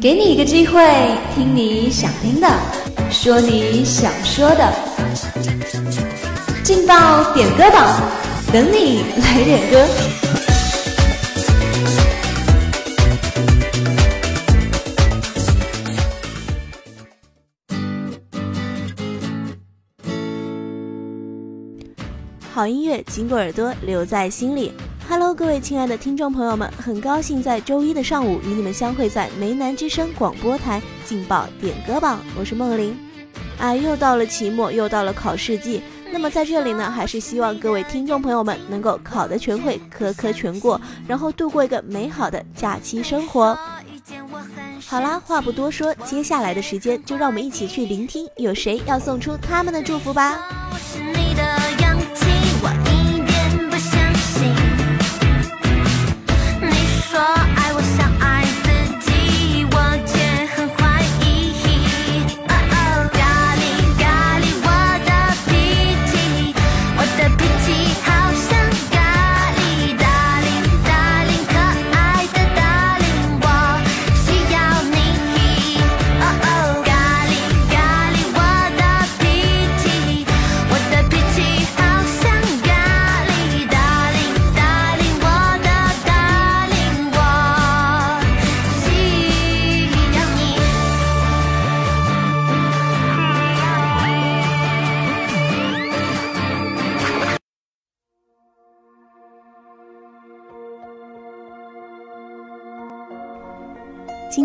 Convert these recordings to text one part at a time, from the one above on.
给你一个机会，听你想听的，说你想说的，劲爆点歌榜，等你来点歌。好音乐经过耳朵，留在心里。Hello，各位亲爱的听众朋友们，很高兴在周一的上午与你们相会在梅南之声广播台劲爆点歌榜，我是梦玲。哎，又到了期末，又到了考试季，那么在这里呢，还是希望各位听众朋友们能够考得全会，科科全过，然后度过一个美好的假期生活。好啦，话不多说，接下来的时间就让我们一起去聆听有谁要送出他们的祝福吧。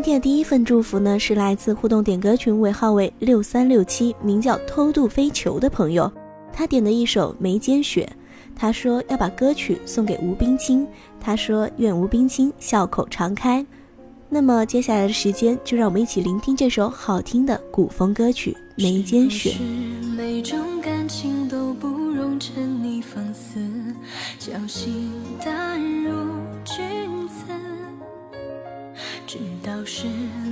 今天的第一份祝福呢，是来自互动点歌群尾号为六三六七，名叫偷渡飞球的朋友，他点的一首《眉间雪》，他说要把歌曲送给吴冰清，他说愿吴冰清笑口常开。那么接下来的时间，就让我们一起聆听这首好听的古风歌曲《眉间雪》。每种感情都不容沉溺放肆，侥幸淡知道是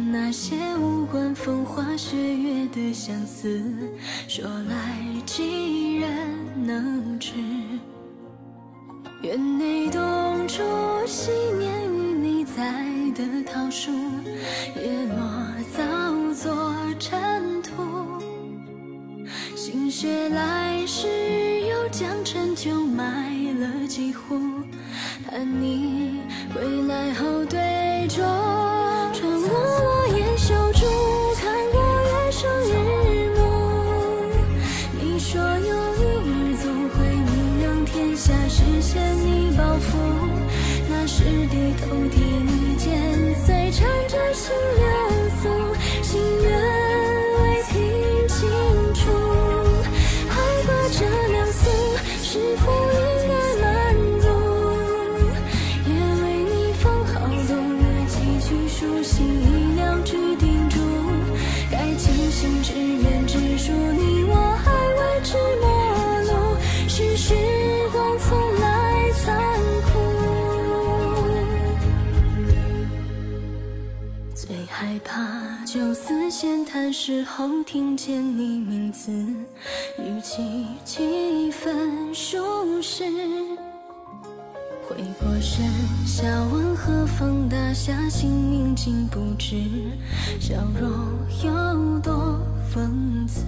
那些无关风花雪月的相思，说来几人能知？院内冬初昔年与你栽的桃树，叶落早作尘土。心血来时，又将陈酒埋了几壶，盼你归来后对酌。最害怕酒肆闲谈时候听见你名字，语气几分舒适。回过神，笑问何方大侠，姓名竟不知，笑容有多讽刺。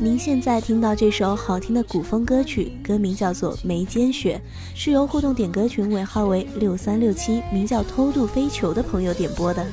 您现在听到这首好听的古风歌曲，歌名叫做《眉间雪》，是由互动点歌群尾号为六三六七，名叫偷渡飞球的朋友点播的。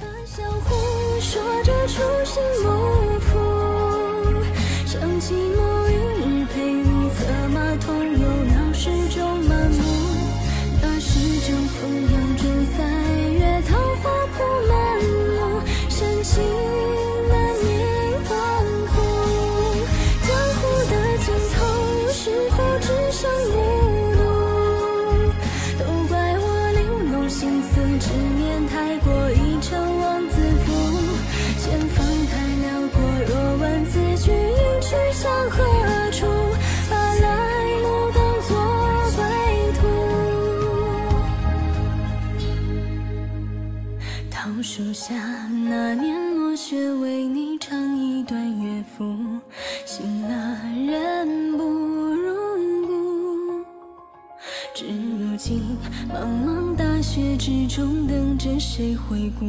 雪之中，等着谁回顾？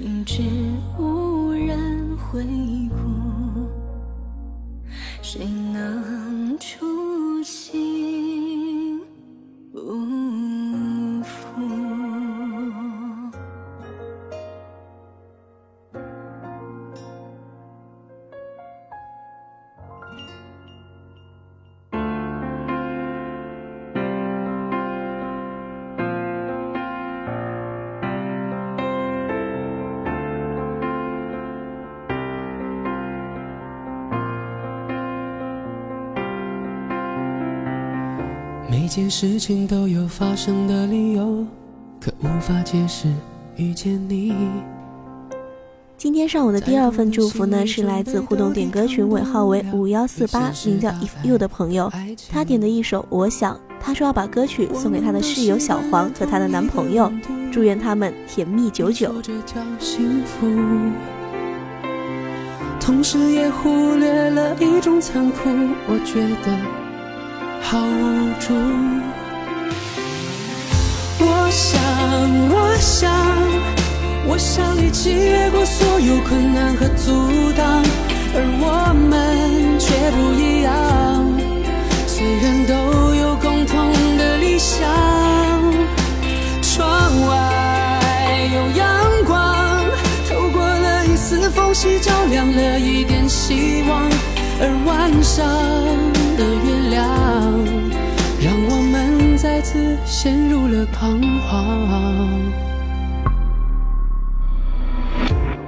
明知无人回顾，谁能初心不件事情都有发生的理由，可无法解释遇见你。今天上午的第二份祝福呢，是来自互动点歌群尾号为五幺四八，名叫 If You 的朋友，他点的一首《我想》，他说要把歌曲送给他的室友小黄和他的男朋友，祝愿他们甜蜜久久。同时也忽略了一种残酷，我觉得。好无助。我想，我想，我想一起越过所有困难和阻挡，而我们却不一样。虽然都有共同的理想，窗外有阳光，透过了一丝缝隙，照亮了一点希望，而晚上。的月亮，陷入了彷徨。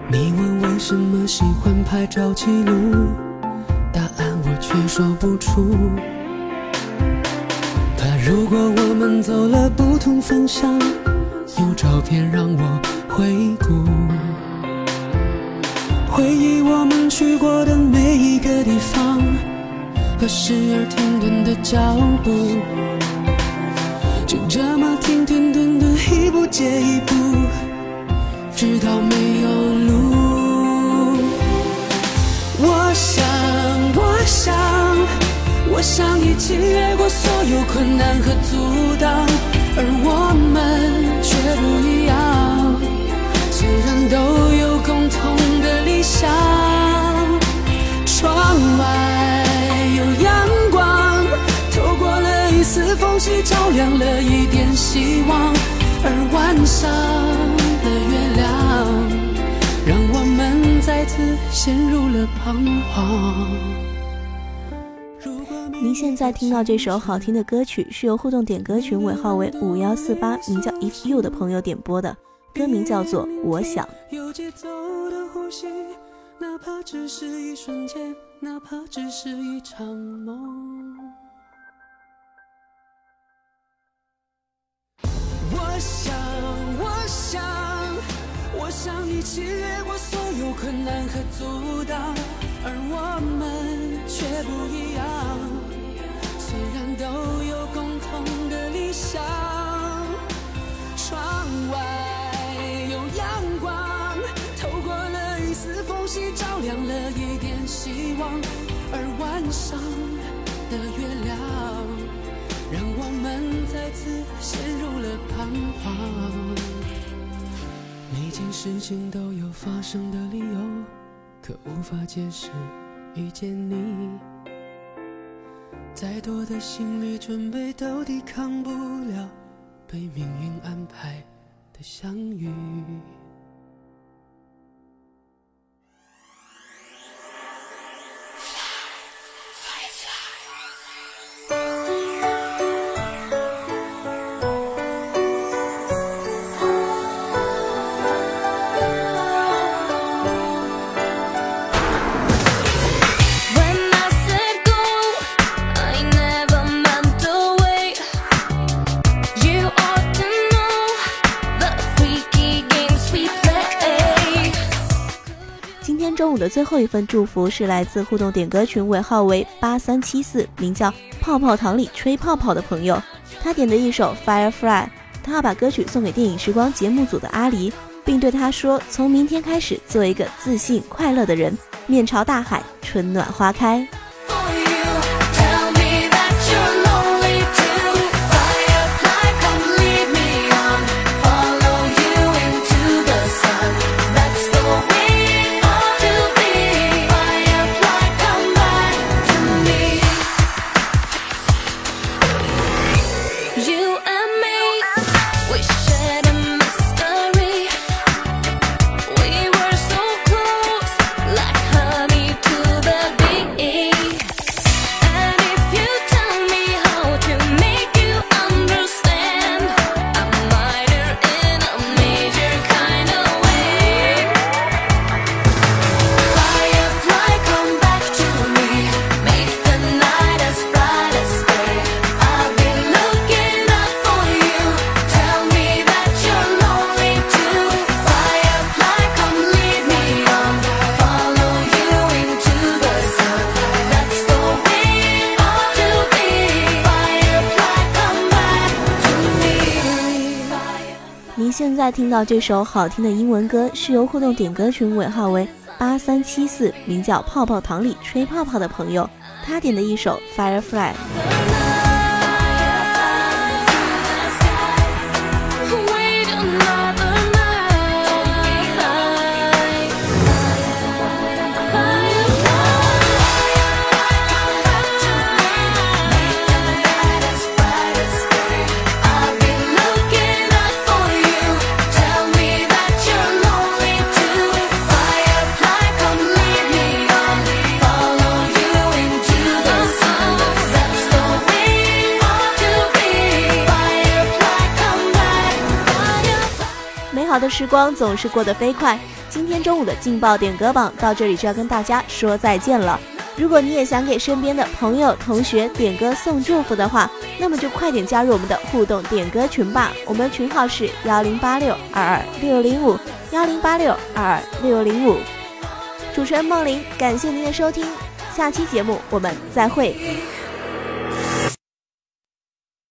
你问为什么喜欢拍照记录，答案我却说不出。怕如果我们走了不同方向，有照片让我回顾，回忆我们去过的每一个地方。和时而停顿的脚步，停停顿顿，一步接一步，直到没有路。我想，我想，我想一起越过所有困难和阻挡，而我们却不一样。虽然都有共同的理想，窗外有阳。似缝隙照亮了一点希望，而晚上的月亮让我们再次陷入了彷徨。您现在听到这首好听的歌曲，是由互动点歌群尾号为五幺四八，名叫 If You 的朋友点播的，歌名叫做《我想》。有节奏的呼吸，哪怕只是一瞬间，哪怕只是一场梦。我想，我想，我想一起越过所有困难和阻挡，而我们却不一样。虽然都有共同的理想，彷徨。每件事情都有发生的理由，可无法解释遇见你。再多的心理准备都抵抗不了被命运安排的相遇。的最后一份祝福是来自互动点歌群尾号为八三七四，名叫泡泡糖里吹泡泡的朋友，他点的一首 Firefly，他要把歌曲送给电影时光节目组的阿狸，并对他说：从明天开始做一个自信快乐的人，面朝大海，春暖花开。you 在听到这首好听的英文歌，是由互动点歌群尾号为八三七四，名叫泡泡糖里吹泡泡的朋友，他点的一首 Firefly。时光总是过得飞快，今天中午的劲爆点歌榜到这里就要跟大家说再见了。如果你也想给身边的朋友、同学点歌送祝福的话，那么就快点加入我们的互动点歌群吧。我们群号是幺零八六二二六零五幺零八六二二六零五。主持人梦玲，感谢您的收听，下期节目我们再会。